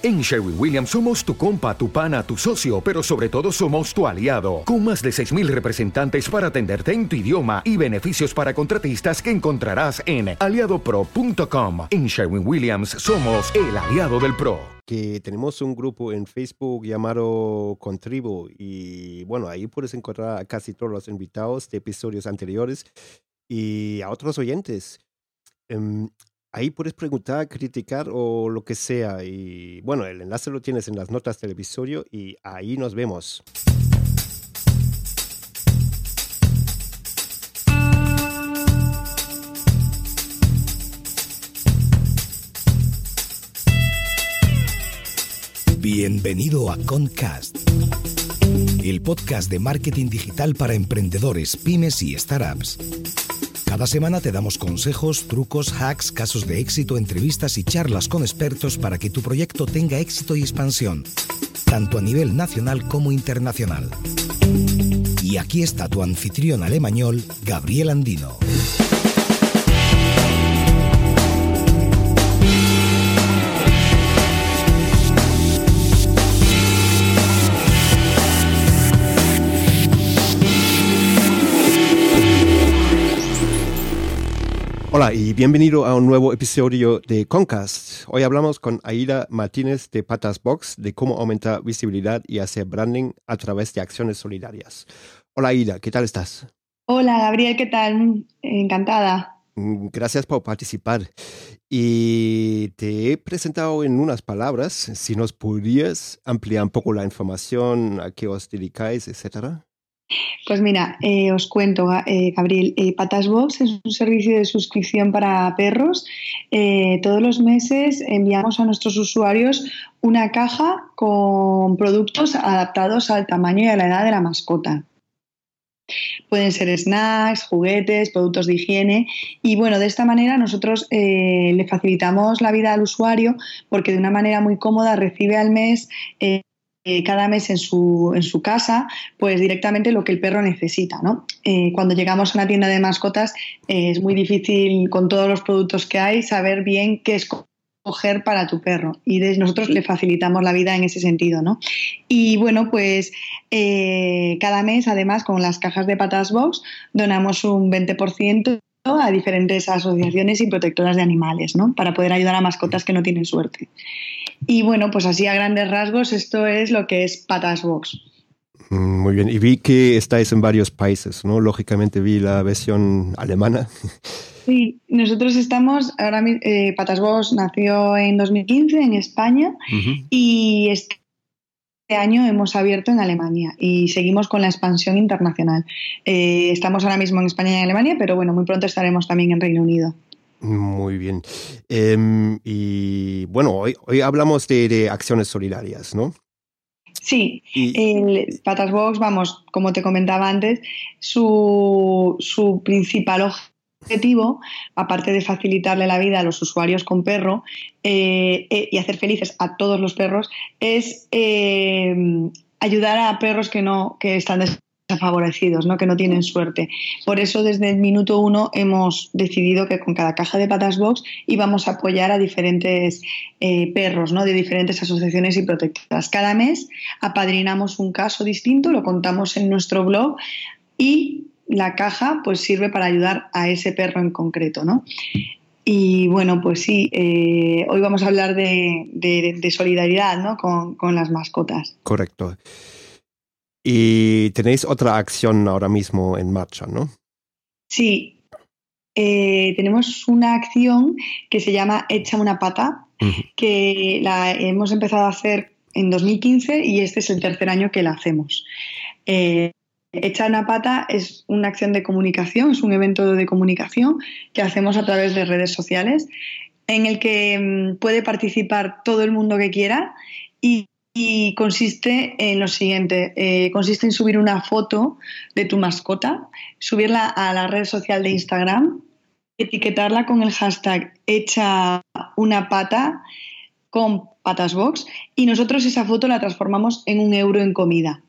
En Sherwin Williams somos tu compa, tu pana, tu socio, pero sobre todo somos tu aliado, con más de 6.000 representantes para atenderte en tu idioma y beneficios para contratistas que encontrarás en aliadopro.com. En Sherwin Williams somos el aliado del PRO. Que tenemos un grupo en Facebook llamado Contribu y bueno, ahí puedes encontrar a casi todos los invitados de episodios anteriores y a otros oyentes. Em, Ahí puedes preguntar, criticar o lo que sea. Y bueno, el enlace lo tienes en las notas del episodio y ahí nos vemos. Bienvenido a Concast, el podcast de marketing digital para emprendedores, pymes y startups. Cada semana te damos consejos, trucos, hacks, casos de éxito, entrevistas y charlas con expertos para que tu proyecto tenga éxito y expansión, tanto a nivel nacional como internacional. Y aquí está tu anfitrión alemañol, Gabriel Andino. Hola y bienvenido a un nuevo episodio de Concast. Hoy hablamos con Aida Martínez de Patas Box de cómo aumentar visibilidad y hacer branding a través de acciones solidarias. Hola Aida, ¿qué tal estás? Hola Gabriel, ¿qué tal? Encantada. Mm, gracias por participar. Y te he presentado en unas palabras, si nos podrías ampliar un poco la información a qué os dedicáis, etcétera. Pues mira, eh, os cuento, eh, Gabriel, eh, Patasbox es un servicio de suscripción para perros. todos los meses enviamos a nuestros usuarios una caja con productos adaptados al tamaño y a la edad de la mascota. Pueden ser snacks, juguetes, productos de higiene y bueno, de esta manera nosotros le facilitamos la vida al usuario porque de una manera muy cómoda recibe al mes eh, cada mes en su, en su, casa, pues directamente lo que el perro necesita. ¿no? Eh, cuando llegamos a una tienda de mascotas eh, es muy difícil con todos los productos que hay saber bien qué escoger para tu perro y nosotros le facilitamos la vida en ese sentido. ¿no? Y bueno, pues cada mes además con las cajas de patas box donamos un 20% a diferentes asociaciones y protectoras de animales, ¿no? Para poder ayudar a mascotas que no tienen suerte. Y bueno, pues así a grandes rasgos esto es lo que es Patas Box. Mm, muy bien, y vi que estáis en varios países, ¿no? Lógicamente vi la versión alemana. Sí, nosotros estamos, ahora eh, Patas Box nació en 2015 en España y este año hemos abierto en Alemania y seguimos con la expansión internacional. Eh, estamos ahora mismo en España y en Alemania, pero bueno, muy pronto estaremos también en Reino Unido. Muy bien. Em, y bueno, hoy, hoy hablamos de, acciones solidarias, ¿no? Sí, el Patas Box, vamos, como te comentaba antes, su, su principal objetivo, aparte de facilitarle la vida a los usuarios con perro eh, eh, y hacer felices a todos los perros, es em, ayudar a perros que no que están favorecidos, ¿no? que no tienen suerte. Por eso desde el minuto uno hemos decidido que con cada caja de patas box íbamos a apoyar a diferentes eh, perros ¿no? de diferentes asociaciones y protectoras. Cada mes apadrinamos un caso distinto, lo contamos en nuestro blog y la caja pues sirve para ayudar a ese perro en concreto. ¿no? Y bueno, pues sí, eh, hoy vamos a hablar de, solidaridad ¿no? con, con las mascotas. Correcto. Y tenéis otra acción ahora mismo en marcha, ¿no? Sí. Eh, tenemos una acción que se llama Echa una pata, que la hemos empezado a hacer en 2015 y este es el tercer año que la hacemos. Eh, Echa una pata es una acción de comunicación, es un evento de comunicación que hacemos a través de redes sociales en el que mm, puede participar todo el mundo que quiera y y consiste en lo siguiente, eh, consiste en subir una foto de tu mascota, subirla a la red social de Instagram, etiquetarla con el hashtag hecha una pata con patasbox y nosotros esa foto la transformamos en un euro en comida.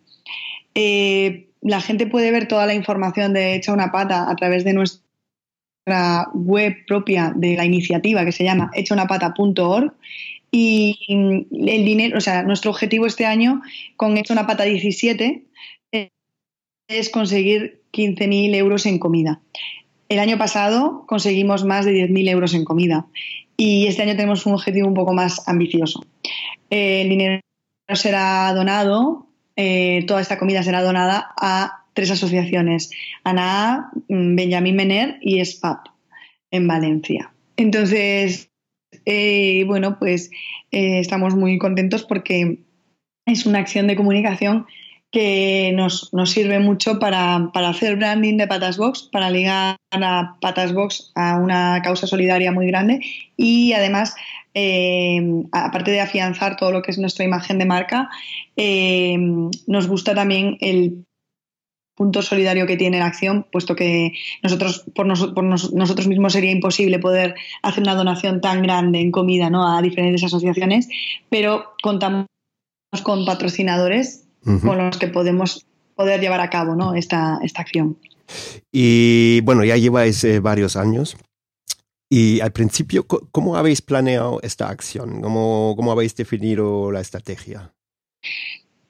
Eh, la gente puede ver toda la información de hecha una pata a través de nuestra web propia de la iniciativa que se llama hechaunapata.org Y el dinero, o sea, nuestro objetivo este año con esto una pata 17 es conseguir 15.000 euros en comida. El año pasado conseguimos más de 10.000 euros en comida y este año tenemos un objetivo un poco más ambicioso. El dinero será donado, eh, toda esta comida será donada a tres asociaciones, ANA, mm, Benjamín Mener y SPAP en Valencia. Entonces, eh, bueno, pues estamos muy contentos porque es una acción de comunicación que nos, sirve mucho para, hacer branding de Patas Box, para ligar a Patas Box a una causa solidaria muy grande y además, eh, aparte de afianzar todo lo que es nuestra imagen de marca, eh, nos gusta también el punto solidario que tiene la acción, puesto que nosotros por, nosotros mismos sería imposible poder hacer una donación tan grande en comida ¿no? a diferentes asociaciones, pero contamos con patrocinadores con los que podemos poder llevar a cabo ¿no? esta, esta acción. Y bueno, ya lleváis eh, varios años. Y al principio, ¿cómo habéis planeado esta acción? ¿Cómo, ¿Cómo habéis definido la estrategia?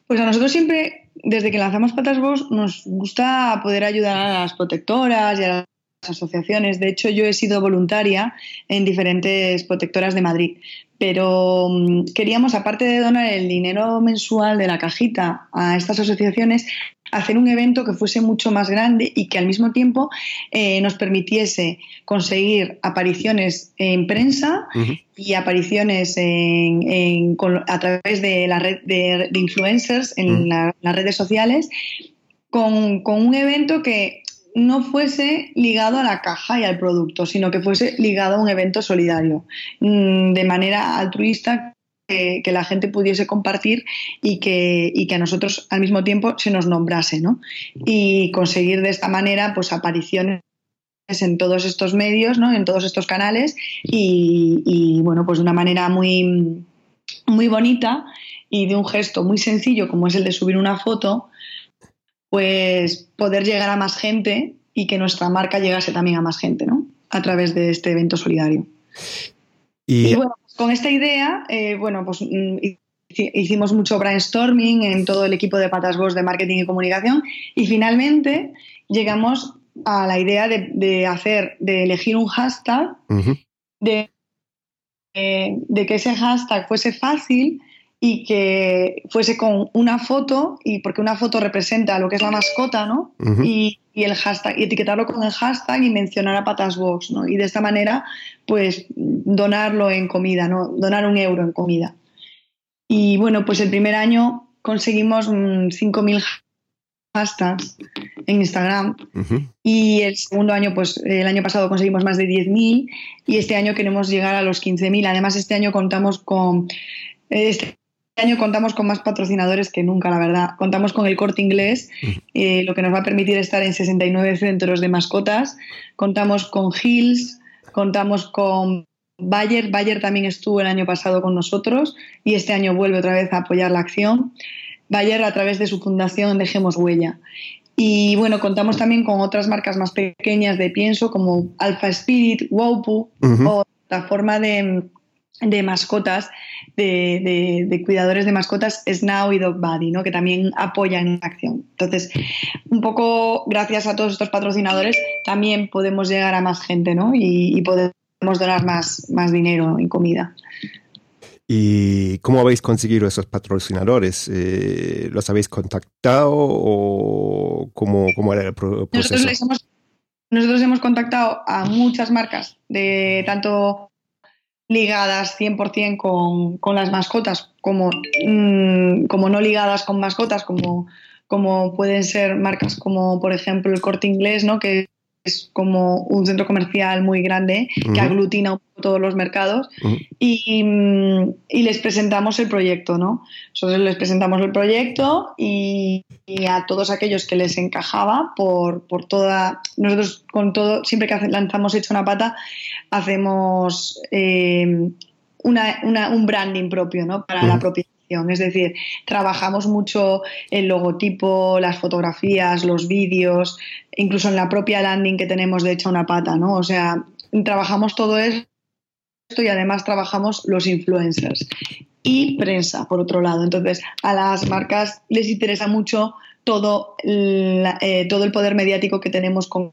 Pues a nosotros siempre, desde que lanzamos Patas Box, nos gusta poder ayudar a las protectoras y a las asociaciones. De hecho, yo he sido voluntaria en diferentes protectoras de Madrid, pero mm, queríamos, aparte de donar el dinero mensual de la cajita a estas asociaciones, hacer un evento que fuese mucho más grande y que al mismo tiempo eh, nos permitiese conseguir apariciones en prensa y apariciones a través de la red de, influencers en las redes sociales con, con, un evento que no fuese ligado a la caja y al producto, sino que fuese ligado a un evento solidario, mm, de manera altruista que, la gente pudiese compartir y que, que, a nosotros al mismo tiempo se nos nombrase, ¿no? Y conseguir de esta manera pues apariciones en todos estos medios, ¿no? En todos estos canales y, bueno, pues de una manera muy, muy bonita y de un gesto muy sencillo como es el de subir una foto, pues poder llegar a más gente y que nuestra marca llegase también a más gente, ¿no? A través de este evento solidario. Y, bueno, pues con esta idea, eh, bueno, pues mm, hicimos mucho brainstorming en todo el equipo de Patas Boss de marketing y comunicación y finalmente llegamos a la idea de, hacer, de elegir un hashtag, de, eh, de que ese hashtag fuese fácil y que fuese con una foto, y porque una foto representa lo que es la mascota, ¿no? y, el hashtag, y etiquetarlo con el hashtag y mencionar a Patas Box, ¿no? Y de esta manera, pues, donarlo en comida, ¿no? Donar un euro en comida. Y bueno, pues el primer año conseguimos 5.000 hashtags en Instagram y el segundo año, pues el año pasado conseguimos más de 10.000 y este año queremos llegar a los 15.000. Además, este año contamos con... Este año contamos con más patrocinadores que nunca, la verdad. Contamos con el corte inglés, eh, lo que nos va a permitir estar en 69 centros de mascotas. Contamos con Hills, contamos con Bayer. Bayer también estuvo el año pasado con nosotros y este año vuelve otra vez a apoyar la acción. Bayer a través de su fundación Dejemos Huella. Y bueno, contamos también con otras marcas más pequeñas de pienso como Alpha Spirit, Waupu o la forma de, de mascotas de, cuidadores de mascotas Snow y Dog Buddy, ¿no? que también apoyan la acción. Entonces, un poco gracias a todos estos patrocinadores también podemos llegar a más gente ¿no? y, podemos donar más, más dinero en comida. ¿Y cómo habéis conseguido esos patrocinadores? Eh, ¿Los habéis contactado o cómo, cómo era el proceso? Nosotros, hemos, nosotros hemos contactado a muchas marcas de tanto ligadas 100% con, con las mascotas, como, mm, como no ligadas con mascotas, como, como pueden ser marcas como, por ejemplo, el Corte Inglés, ¿no? que es como un centro comercial muy grande que aglutina todos los mercados y, y, les presentamos el proyecto, ¿no? Nosotros les presentamos el proyecto y, a todos aquellos que les encajaba por, por, toda... Nosotros con todo, siempre que lanzamos Hecho una Pata, hacemos eh, una, una, un branding propio, ¿no? Para la es decir, trabajamos mucho el logotipo, las fotografías, los vídeos, incluso en la propia landing que tenemos de hecha una pata, ¿no? O sea, trabajamos todo eso y además trabajamos los influencers y prensa, por otro lado. Entonces, a las marcas les interesa mucho todo, eh, todo el poder mediático que tenemos con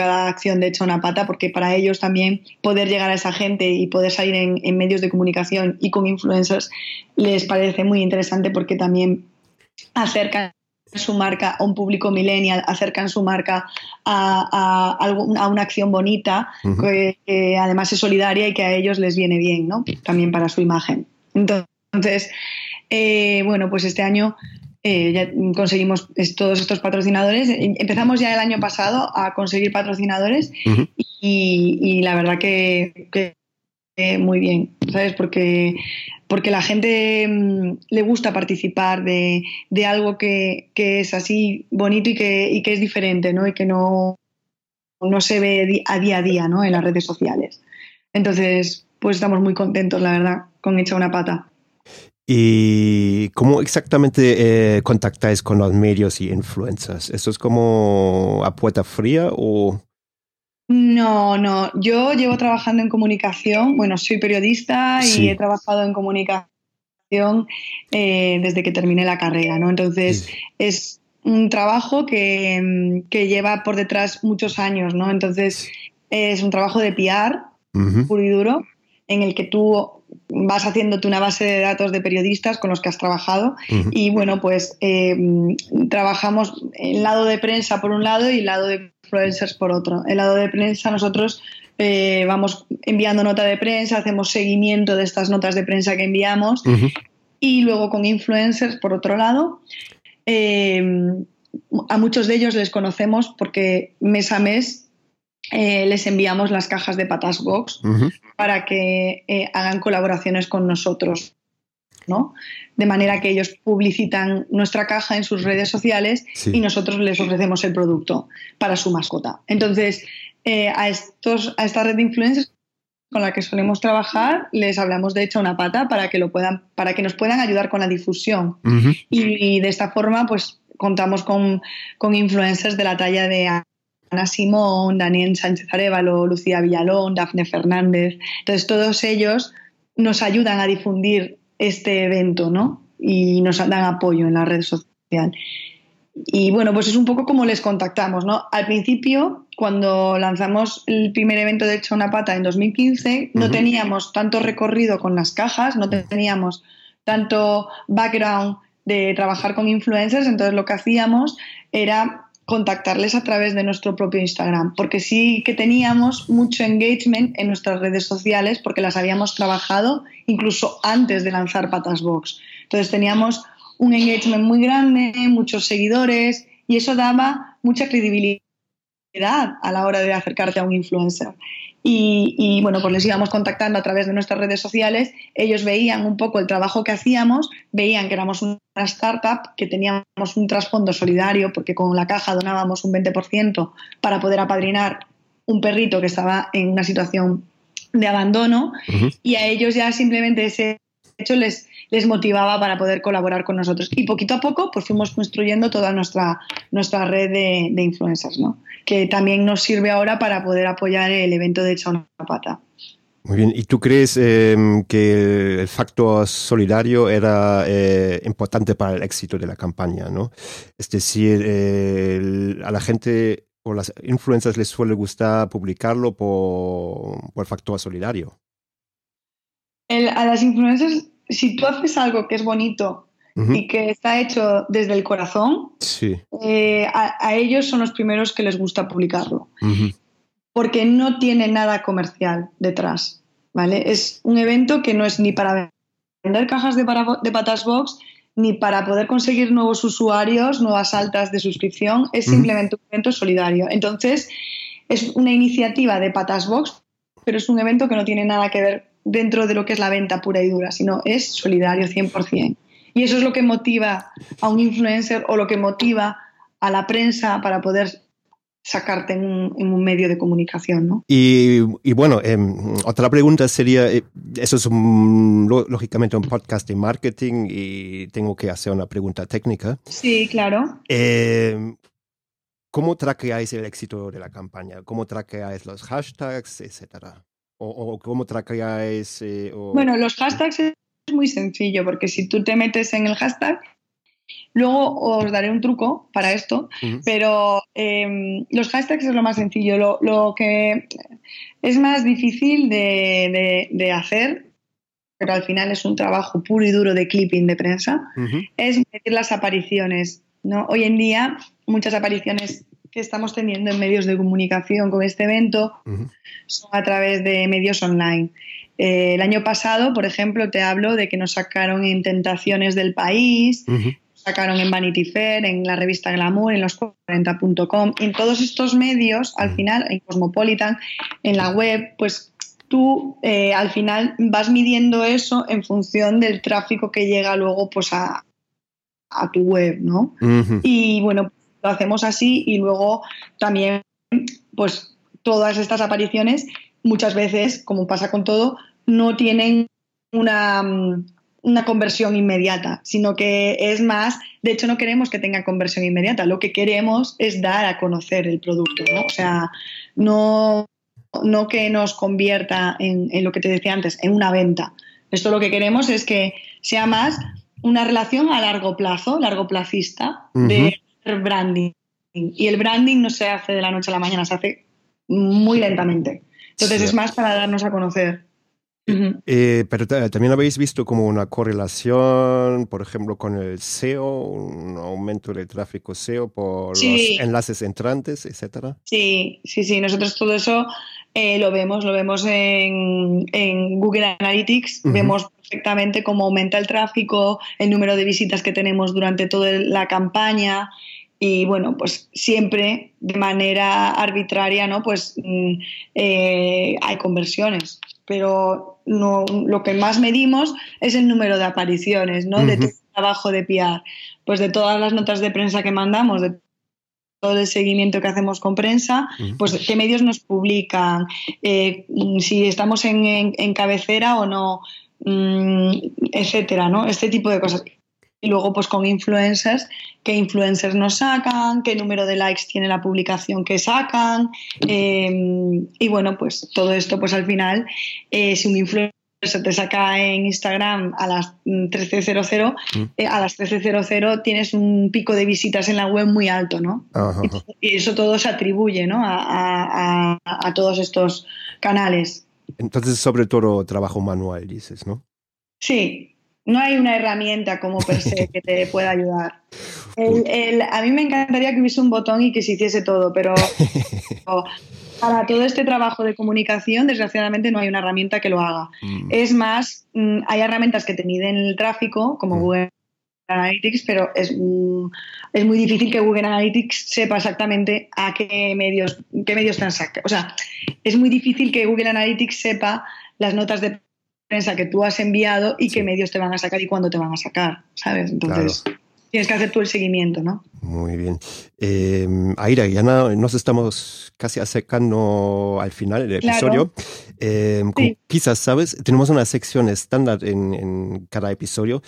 cada acción de hecho una pata, porque para ellos también poder llegar a esa gente y poder salir en, medios de comunicación y con influencers les parece muy interesante porque también acercan su marca a un público millennial, acercan su marca a, a, una acción bonita, que, además es solidaria y que a ellos les viene bien, ¿no? También para su imagen. Entonces, eh, bueno, pues este año eh, ya conseguimos todos estos patrocinadores. Em, empezamos ya el año pasado a conseguir patrocinadores y, la verdad que, muy bien, ¿sabes? Porque, porque la gente mm, le gusta participar de, algo que, es así bonito y que, y que es diferente, ¿no? Y que no, no se ve a día a día, ¿no? En las redes sociales. Entonces, pues estamos muy contentos, la verdad, con Hecha una Pata. ¿Y cómo exactamente eh, contactáis con los medios y influencers? ¿Eso es como a puerta fría o...? No, no. Yo llevo trabajando en comunicación. Bueno, soy periodista y he trabajado en comunicación eh, desde que terminé la carrera, ¿no? Entonces, es un trabajo que, lleva por detrás muchos años, ¿no? Entonces, es un trabajo de PR puro y duro en el que tú vas haciéndote una base de datos de periodistas con los que has trabajado y bueno, pues eh, trabajamos el lado de prensa por un lado y el lado de influencers por otro. El lado de prensa nosotros eh, vamos enviando nota de prensa, hacemos seguimiento de estas notas de prensa que enviamos y luego con influencers por otro lado. Eh, a muchos de ellos les conocemos porque mes a mes eh, les enviamos las cajas de Patas Box para que eh, hagan colaboraciones con nosotros. ¿no? De manera que ellos publicitan nuestra caja en sus redes sociales y nosotros les ofrecemos el producto para su mascota. Entonces, eh, a, estos, a esta red de influencers con la que solemos trabajar, les hablamos de hecho una pata para que lo puedan, para que nos puedan ayudar con la difusión. y, de esta forma, pues contamos con, con influencers de la talla de Ana Simón, Daniel Sánchez Arevalo, Lucía Villalón, Dafne Fernández. Entonces, todos ellos nos ayudan a difundir este evento, ¿no? Y nos dan apoyo en la red social. Y bueno, pues es un poco como les contactamos, ¿no? Al principio, cuando lanzamos el primer evento de Hecho una Pata en 2015, no teníamos tanto recorrido con las cajas, no teníamos tanto background de trabajar con influencers, entonces lo que hacíamos era contactarles a través de nuestro propio Instagram, porque sí que teníamos mucho engagement en nuestras redes sociales porque las habíamos trabajado incluso antes de lanzar Patas Box. Entonces teníamos un engagement muy grande, muchos seguidores y eso daba mucha credibilidad a la hora de acercarte a un influencer. Y, bueno, pues les íbamos contactando a través de nuestras redes sociales. Ellos veían un poco el trabajo que hacíamos, veían que éramos una startup, que teníamos un trasfondo solidario, porque con la caja donábamos un 20% para poder apadrinar un perrito que estaba en una situación de abandono. Y a ellos ya simplemente ese hecho les, les motivaba para poder colaborar con nosotros. Y poquito a poco pues fuimos construyendo toda nuestra, nuestra red de, influencers, ¿no? que también nos sirve ahora para poder apoyar el evento de Echa una Pata. Muy bien, ¿y tú crees em, que el factor solidario era eh, importante para el éxito de la campaña? ¿no? Es decir, a la gente o las influencers les suele gustar publicarlo por, por el factor solidario. A las influencers si tú haces algo que es bonito y que está hecho desde el corazón, eh, a, ellos son los primeros que les gusta publicarlo. Porque no tiene nada comercial detrás. ¿vale? Es un evento que no es ni para vender cajas de, de Patas Box ni para poder conseguir nuevos usuarios, nuevas altas de suscripción. Es simplemente un evento solidario. Entonces, es una iniciativa de Patas Box, pero es un evento que no tiene nada que ver dentro de lo que es la venta pura y dura, sino es solidario 100%. Y eso es lo que motiva a un influencer o lo que motiva a la prensa para poder sacarte en un, medio de comunicación. ¿no? Y, bueno, em, otra pregunta sería, eh, eso es lógicamente un podcast de marketing y tengo que hacer una pregunta técnica. Sí, claro. Em, ¿Cómo traqueáis el éxito de la campaña? ¿Cómo traqueáis los hashtags, etcétera? O, cómo traqueáis? Eh, bueno, los hashtags es muy sencillo, porque si tú te metes en el hashtag, luego os daré un truco para esto, pero em, los hashtags es lo más sencillo. Lo, que es más difícil de, hacer, pero al final es un trabajo puro y duro de clipping de prensa, es meter las apariciones. ¿no? Hoy en día, muchas apariciones que estamos teniendo en medios de comunicación con este evento son a través de medios online. Eh, el año pasado, por ejemplo, te hablo de que nos sacaron en Tentaciones del País, sacaron en Vanity Fair, en la revista Glamour, en los40.com. En todos estos medios, al final, en Cosmopolitan, en la web, pues tú eh, al final vas midiendo eso en función del tráfico que llega luego pues a, a tu web, ¿no? Y bueno, lo hacemos así y luego también, pues todas estas apariciones, muchas veces, como pasa con todo, no tienen una, una conversión inmediata, sino que es más, de hecho no queremos que tenga conversión inmediata, lo que queremos es dar a conocer el producto, ¿no? O sea, no, no que nos convierta en, en, lo que te decía antes, en una venta. Esto lo que queremos es que sea más una relación a largo plazo, largo placista, de branding. Y el branding no se hace de la noche a la mañana, se hace muy lentamente. Entonces es más para darnos a conocer. Eh, pero también habéis visto como una correlación, por ejemplo, con el SEO, un aumento del tráfico SEO por los enlaces entrantes, etcétera. Sí, sí, sí. Nosotros todo eso eh, lo vemos, lo vemos en, Google Analytics, vemos perfectamente cómo aumenta el tráfico, el número de visitas que tenemos durante toda la campaña. Y bueno, pues siempre de manera arbitraria, ¿no? Pues mm, eh, hay conversiones, pero no, lo que más medimos es el número de apariciones, ¿no? De trabajo de PR, pues de todas las notas de prensa que mandamos, de todo el seguimiento que hacemos con prensa, pues qué medios nos publican, eh, si estamos en, cabecera o no, mm, etcétera, ¿no? Este tipo de cosas. Y luego pues con influencers, qué influencers nos sacan, qué número de likes tiene la publicación que sacan em, y bueno pues todo esto pues al final eh, si un influencer te saca en Instagram a las 13.00, mm. eh, a las 13.00 tienes un pico de visitas en la web muy alto, ¿no? Y, eso todo se atribuye, ¿no? A, a todos estos canales. Entonces, sobre todo trabajo manual, dices, ¿no? Sí, no hay una herramienta como per se que te pueda ayudar. a mí me encantaría que hubiese un botón y que se hiciese todo, pero para todo este trabajo de comunicación, desgraciadamente no hay una herramienta que lo haga. Mm. Es más, mm, hay herramientas que te miden el tráfico, como mm. Google Analytics, pero es, es, muy difícil que Google Analytics sepa exactamente a qué medios, qué medios sacado. O sea, es muy difícil que Google Analytics sepa las notas de prensa que tú has enviado y qué medios te van a sacar y cuándo te van a sacar, ¿sabes? Entonces, tienes que hacer tú el seguimiento, ¿no? Muy bien. Eh, Aira, ya nos estamos casi acercando al final del episodio. Em, quizás, ¿sabes? Tenemos una sección estándar en, cada episodio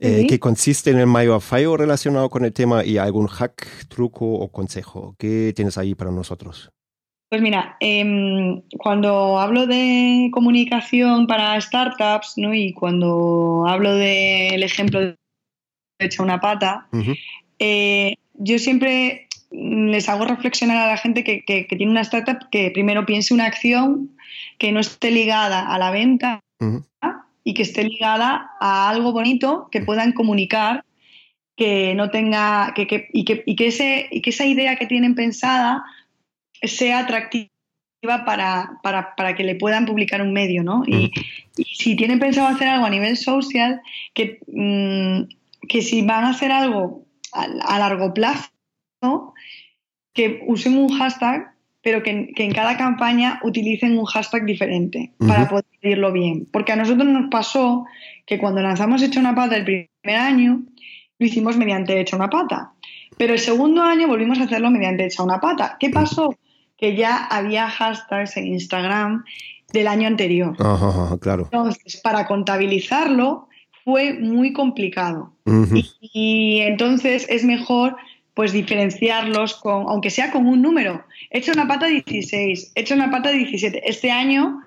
eh, que consiste en el mayor fallo relacionado con el tema y algún hack, truco o consejo. ¿Qué tienes ahí para nosotros? Pues mira, em, cuando hablo de comunicación para startups, ¿no? Y cuando hablo del ejemplo de echar una pata, eh, yo siempre les hago reflexionar a la gente que, tiene una startup que primero piense una acción que no esté ligada a la venta y que esté ligada a algo bonito que puedan comunicar que no tenga que, y, que, y, que ese, y que esa idea que tienen pensada sea atractiva para, para, que le puedan publicar un medio, ¿no? Y, si tienen pensado hacer algo a nivel social, que, mm, que si van a hacer algo a, largo plazo, que usen un hashtag, pero que, en cada campaña utilicen un hashtag diferente para poder decirlo bien. Porque a nosotros nos pasó que cuando lanzamos Hecho una pata el primer año, lo hicimos mediante Hecho una pata. Pero el segundo año volvimos a hacerlo mediante Hecha una pata. ¿Qué pasó? que ya había hashtags en Instagram del año anterior. claro. Entonces, para contabilizarlo fue muy complicado. y, entonces es mejor pues diferenciarlos con, aunque sea con un número. He hecho una pata 16, he hecho una pata 17. Este año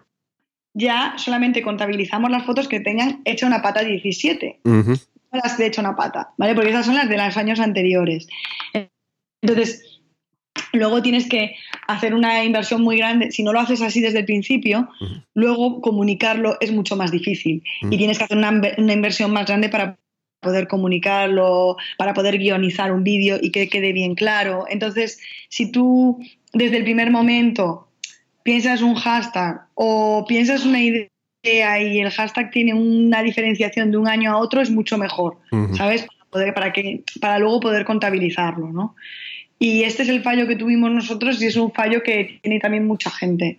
ya solamente contabilizamos las fotos que tengan hecha una pata 17. Las de hecha una pata, ¿vale? Porque esas son las de los años anteriores. Entonces, luego tienes que hacer una inversión muy grande. Si no lo haces así desde el principio, luego comunicarlo es mucho más difícil. Y tienes que hacer una, una inversión más grande para poder comunicarlo, para poder guionizar un vídeo y que quede bien claro. Entonces, si tú desde el primer momento piensas un hashtag o piensas una idea y el hashtag tiene una diferenciación de un año a otro, es mucho mejor, ¿sabes? Para, poder, para, que, para luego poder contabilizarlo, ¿no? Y este es el fallo que tuvimos nosotros y es un fallo que tiene también mucha gente.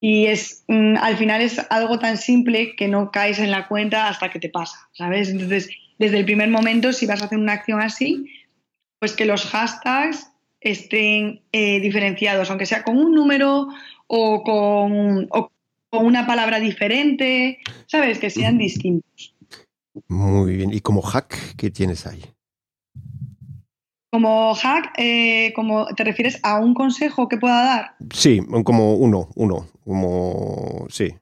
Y es, mm, al final es algo tan simple que no caes en la cuenta hasta que te pasa, ¿sabes? Entonces, desde el primer momento, si vas a hacer una acción así, pues que los hashtags estén eh, diferenciados, aunque sea con un número o con, o con una palabra diferente, ¿sabes? Que sean distintos. Muy bien. ¿Y como hack qué tienes ahí? Como hack, eh, como ¿te refieres a un consejo que pueda dar? Sí, como uno, uno, como sí.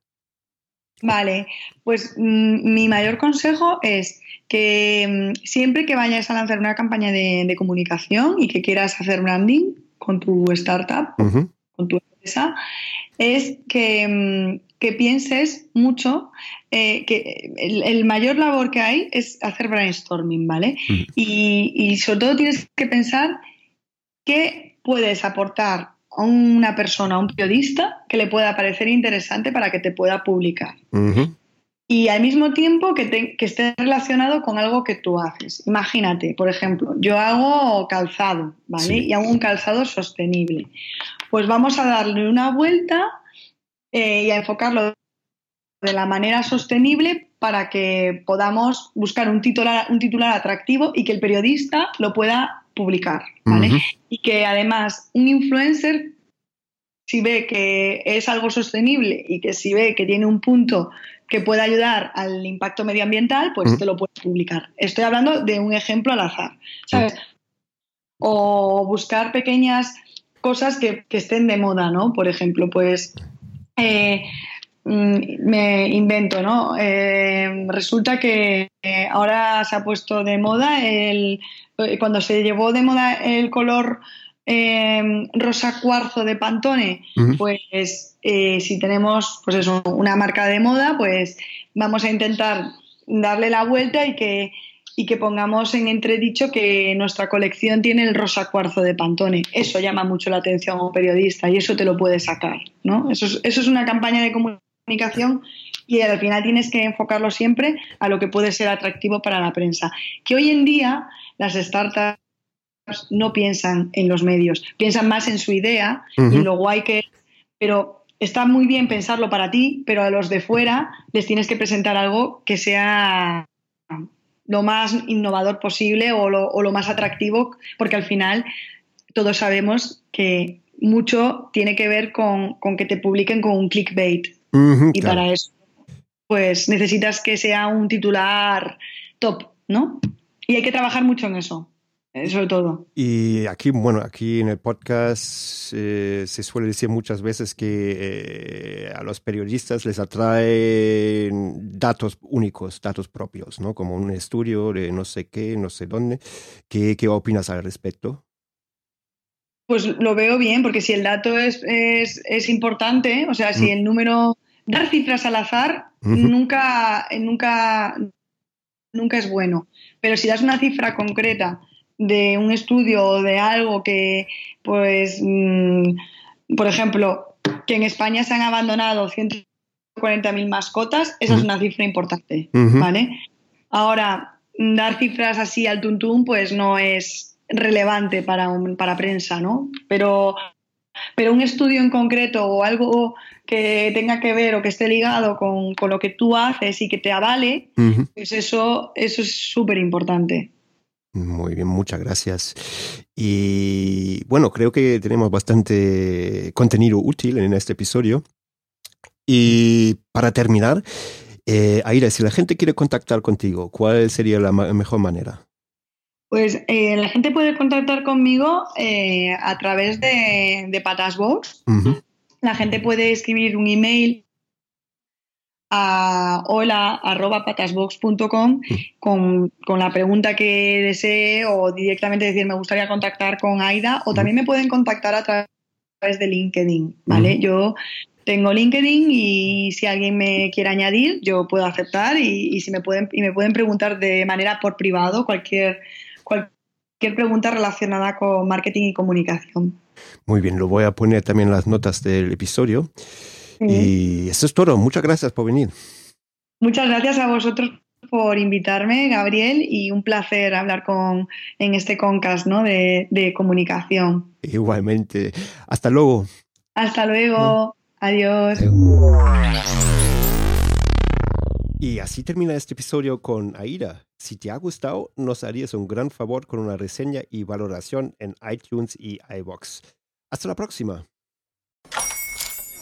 Vale, pues mm, mi mayor consejo es que mm, siempre que vayas a lanzar una campaña de, comunicación y que quieras hacer branding con tu startup, con tu empresa, es que, mm, pienses mucho eh, que el, mayor labor que hay es hacer brainstorming, ¿vale? y, y sobre todo tienes que pensar qué puedes aportar a una persona, a un periodista, que le pueda parecer interesante para que te pueda publicar y al mismo tiempo que, esté relacionado con algo que tú haces. Imagínate, por ejemplo, yo hago calzado, ¿vale? Y hago un calzado sostenible. Pues vamos a darle una vuelta eh, y a enfocarlo de la manera sostenible para que podamos buscar un titular, un titular atractivo y que el periodista lo pueda publicar, ¿vale? Y que además un influencer si ve que es algo sostenible y que si ve que tiene un punto que pueda ayudar al impacto medioambiental, pues te lo puedes publicar. Estoy hablando de un ejemplo al azar, ¿sabes? O buscar pequeñas cosas que, estén de moda, ¿no? Por ejemplo, pues eh, mm, me invento, ¿no? Eh, resulta que eh, ahora se ha puesto de moda el cuando se llevó de moda el color Em, rosa cuarzo de Pantone, pues eh, si tenemos pues eso, una marca de moda, pues vamos a intentar darle la vuelta y que, y que pongamos en entredicho que nuestra colección tiene el rosa cuarzo de Pantone. Eso llama mucho la atención a un periodista y eso te lo puede sacar. ¿no? Eso, es, eso es una campaña de comunicación y al final tienes que enfocarlo siempre a lo que puede ser atractivo para la prensa. Que hoy en día las startups no piensan en los medios, piensan más en su idea y lo guay que pero está muy bien pensarlo para ti, pero a los de fuera les tienes que presentar algo que sea lo más innovador posible o lo, más atractivo, porque al final todos sabemos que mucho tiene que ver con, que te publiquen con un clickbait. y para eso, pues necesitas que sea un titular top, ¿no? Y hay que trabajar mucho en eso. Sobre todo. Y aquí, bueno, aquí en el podcast eh, se suele decir muchas veces que eh, a los periodistas les atraen datos únicos, datos propios, ¿no? Como un estudio de no sé qué, no sé dónde. ¿Qué, qué opinas al respecto? Pues lo veo bien, porque si el dato es, es, es importante, o sea, si mm. el número, dar cifras al azar nunca, nunca, nunca es bueno. Pero si das una cifra concreta de un estudio o de algo que, pues, mm, por ejemplo, que en España se han abandonado 140.000 mascotas, esa es una cifra importante, ¿vale? Ahora, dar cifras así al tuntún, pues no es relevante para, para prensa, ¿no? Pero, pero un estudio en concreto o algo que tenga que ver o que esté ligado con, lo que tú haces y que te avale, pues eso, eso es súper importante. Muy bien, muchas gracias. Y bueno, creo que tenemos bastante contenido útil en este episodio. Y para terminar, eh, Aira, si la gente quiere contactar contigo, ¿cuál sería la mejor manera? Pues eh, la gente puede contactar conmigo eh, a través de, de Patasbox. La gente puede escribir un email a hola.patasbox.com con, con la pregunta que desee o directamente decir me gustaría contactar con Aida o también me pueden contactar a través de LinkedIn, ¿vale? Yo tengo LinkedIn y si alguien me quiere añadir, yo puedo aceptar y, si me pueden y me pueden preguntar de manera por privado cualquier cualquier pregunta relacionada con marketing y comunicación. Muy bien, lo voy a poner también en las notas del episodio. Y eso es todo. Muchas gracias por venir. Muchas gracias a vosotros por invitarme, Gabriel, y un placer hablar con, en este concast ¿no? de, comunicación. Igualmente. Hasta luego. Hasta luego. Adiós. Y así termina este episodio con Aida. Si te ha gustado, nos harías un gran favor con una reseña y valoración en iTunes y iBox. Hasta la próxima.